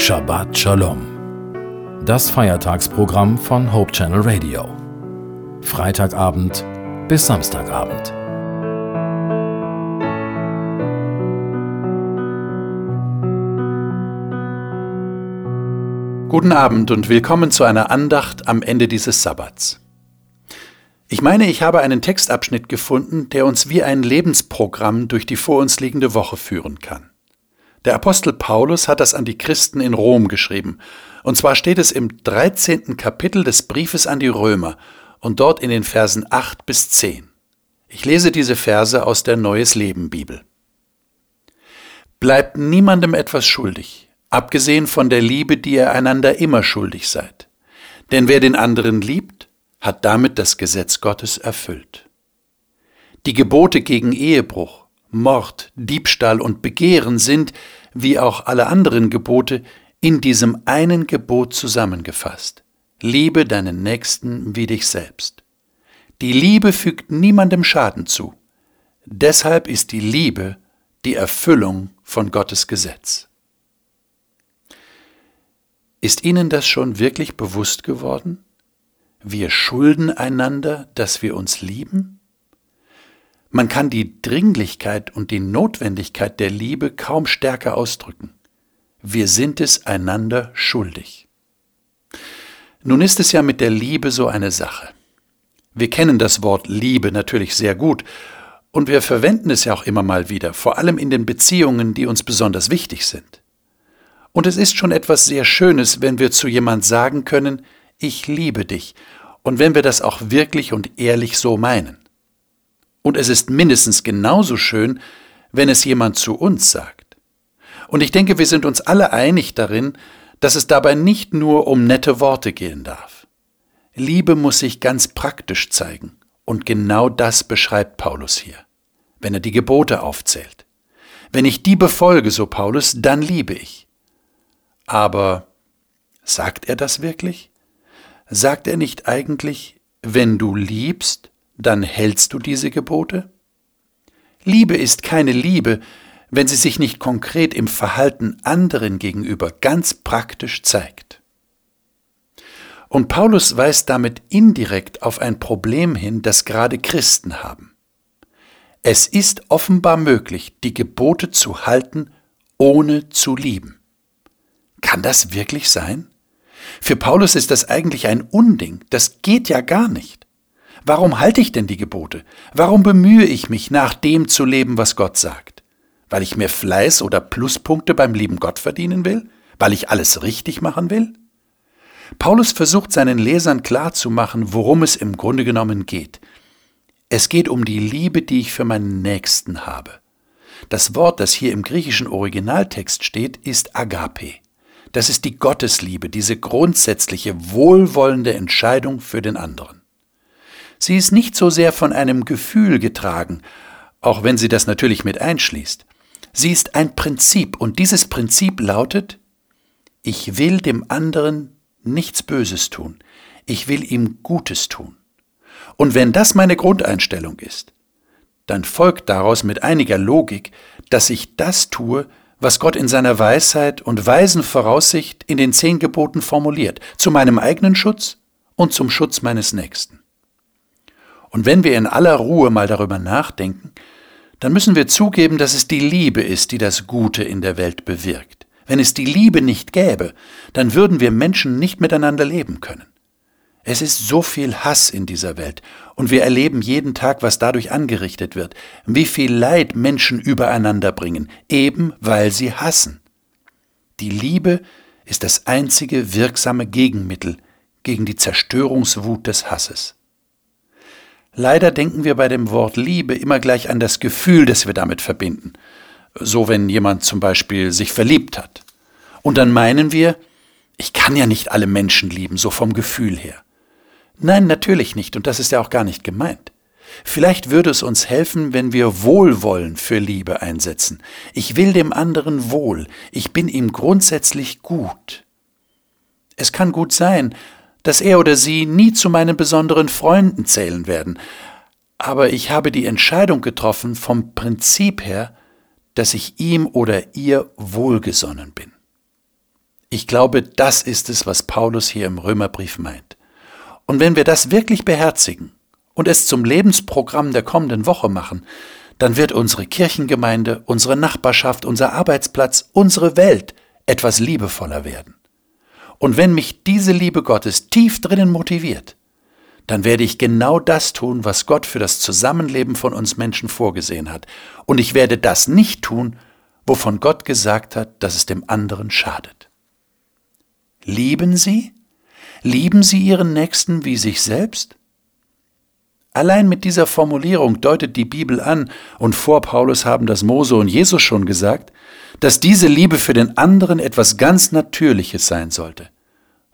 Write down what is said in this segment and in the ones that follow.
Shabbat Shalom. Das Feiertagsprogramm von Hope Channel Radio. Freitagabend bis Samstagabend. Guten Abend und willkommen zu einer Andacht am Ende dieses Sabbats. Ich meine, ich habe einen Textabschnitt gefunden, der uns wie ein Lebensprogramm durch die vor uns liegende Woche führen kann. Der Apostel Paulus hat das an die Christen in Rom geschrieben, und zwar steht es im 13. Kapitel des Briefes an die Römer und dort in den Versen 8 bis 10. Ich lese diese Verse aus der Neues Leben Bibel. Bleibt niemandem etwas schuldig, abgesehen von der Liebe, die ihr einander immer schuldig seid. Denn wer den anderen liebt, hat damit das Gesetz Gottes erfüllt. Die Gebote gegen Ehebruch, Mord, Diebstahl und Begehren sind, wie auch alle anderen Gebote, in diesem einen Gebot zusammengefasst. Liebe deinen Nächsten wie dich selbst. Die Liebe fügt niemandem Schaden zu. Deshalb ist die Liebe die Erfüllung von Gottes Gesetz. Ist Ihnen das schon wirklich bewusst geworden? wir schulden einander, dass wir uns lieben? Man kann die Dringlichkeit und die Notwendigkeit der Liebe kaum stärker ausdrücken. Wir sind es einander schuldig. Nun ist es ja mit der Liebe so eine Sache. Wir kennen das Wort Liebe natürlich sehr gut und wir verwenden es ja auch immer mal wieder, vor allem in den Beziehungen, die uns besonders wichtig sind. Und es ist schon etwas sehr Schönes, wenn wir zu jemand sagen können, ich liebe dich, und wenn wir das auch wirklich und ehrlich so meinen. Und es ist mindestens genauso schön, wenn es jemand zu uns sagt. Und ich denke, wir sind uns alle einig darin, dass es dabei nicht nur um nette Worte gehen darf. Liebe muss sich ganz praktisch zeigen, und genau das beschreibt Paulus hier, wenn er die Gebote aufzählt. Wenn ich die befolge, so Paulus, dann liebe ich. Aber sagt er das wirklich? Sagt er nicht eigentlich, wenn du liebst, dann hältst du diese Gebote? Liebe ist keine Liebe, wenn sie sich nicht konkret im Verhalten anderen gegenüber ganz praktisch zeigt. Und Paulus weist damit indirekt auf ein Problem hin, das gerade Christen haben. Es ist offenbar möglich, die Gebote zu halten, ohne zu lieben. Kann das wirklich sein? Für Paulus ist das eigentlich ein Unding, das geht ja gar nicht. Warum halte ich denn die Gebote? Warum bemühe ich mich, nach dem zu leben, was Gott sagt? Weil ich mir Fleiß oder Pluspunkte beim lieben Gott verdienen will? Weil ich alles richtig machen will? Paulus versucht seinen Lesern klarzumachen, worum es im Grunde genommen geht. Es geht um die Liebe, die ich für meinen Nächsten habe. Das Wort, das hier im griechischen Originaltext steht, ist Agape. Das ist die Gottesliebe, diese grundsätzliche, wohlwollende Entscheidung für den anderen. Sie ist nicht so sehr von einem Gefühl getragen, auch wenn sie das natürlich mit einschließt. Sie ist ein Prinzip und dieses Prinzip lautet, ich will dem anderen nichts Böses tun, ich will ihm Gutes tun. Und wenn das meine Grundeinstellung ist, dann folgt daraus mit einiger Logik, dass ich das tue, was Gott in seiner Weisheit und weisen Voraussicht in den zehn Geboten formuliert, zu meinem eigenen Schutz und zum Schutz meines Nächsten. Und wenn wir in aller Ruhe mal darüber nachdenken, dann müssen wir zugeben, dass es die Liebe ist, die das Gute in der Welt bewirkt. Wenn es die Liebe nicht gäbe, dann würden wir Menschen nicht miteinander leben können. Es ist so viel Hass in dieser Welt und wir erleben jeden Tag, was dadurch angerichtet wird, wie viel Leid Menschen übereinander bringen, eben weil sie hassen. Die Liebe ist das einzige wirksame Gegenmittel gegen die Zerstörungswut des Hasses. Leider denken wir bei dem Wort Liebe immer gleich an das Gefühl, das wir damit verbinden. So wenn jemand zum Beispiel sich verliebt hat. Und dann meinen wir, ich kann ja nicht alle Menschen lieben, so vom Gefühl her. Nein, natürlich nicht, und das ist ja auch gar nicht gemeint. Vielleicht würde es uns helfen, wenn wir Wohlwollen für Liebe einsetzen. Ich will dem anderen wohl, ich bin ihm grundsätzlich gut. Es kann gut sein, dass er oder sie nie zu meinen besonderen Freunden zählen werden, aber ich habe die Entscheidung getroffen vom Prinzip her, dass ich ihm oder ihr wohlgesonnen bin. Ich glaube, das ist es, was Paulus hier im Römerbrief meint. Und wenn wir das wirklich beherzigen und es zum Lebensprogramm der kommenden Woche machen, dann wird unsere Kirchengemeinde, unsere Nachbarschaft, unser Arbeitsplatz, unsere Welt etwas liebevoller werden. Und wenn mich diese Liebe Gottes tief drinnen motiviert, dann werde ich genau das tun, was Gott für das Zusammenleben von uns Menschen vorgesehen hat. Und ich werde das nicht tun, wovon Gott gesagt hat, dass es dem anderen schadet. Lieben Sie? Lieben Sie Ihren Nächsten wie sich selbst? Allein mit dieser Formulierung deutet die Bibel an, und vor Paulus haben das Mose und Jesus schon gesagt, dass diese Liebe für den anderen etwas ganz Natürliches sein sollte.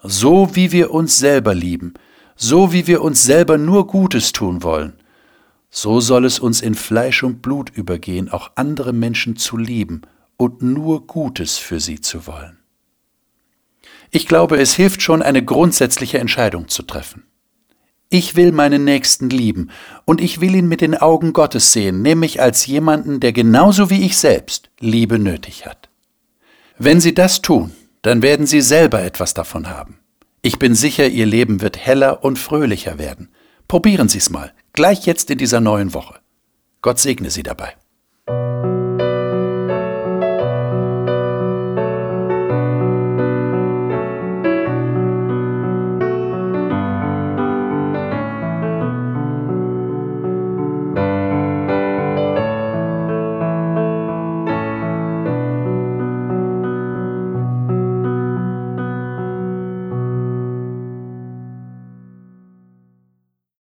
So wie wir uns selber lieben, so wie wir uns selber nur Gutes tun wollen, so soll es uns in Fleisch und Blut übergehen, auch andere Menschen zu lieben und nur Gutes für sie zu wollen. Ich glaube, es hilft schon, eine grundsätzliche Entscheidung zu treffen. Ich will meinen Nächsten lieben und ich will ihn mit den Augen Gottes sehen, nämlich als jemanden, der genauso wie ich selbst Liebe nötig hat. Wenn Sie das tun, dann werden Sie selber etwas davon haben. Ich bin sicher, Ihr Leben wird heller und fröhlicher werden. Probieren Sie es mal, gleich jetzt in dieser neuen Woche. Gott segne Sie dabei.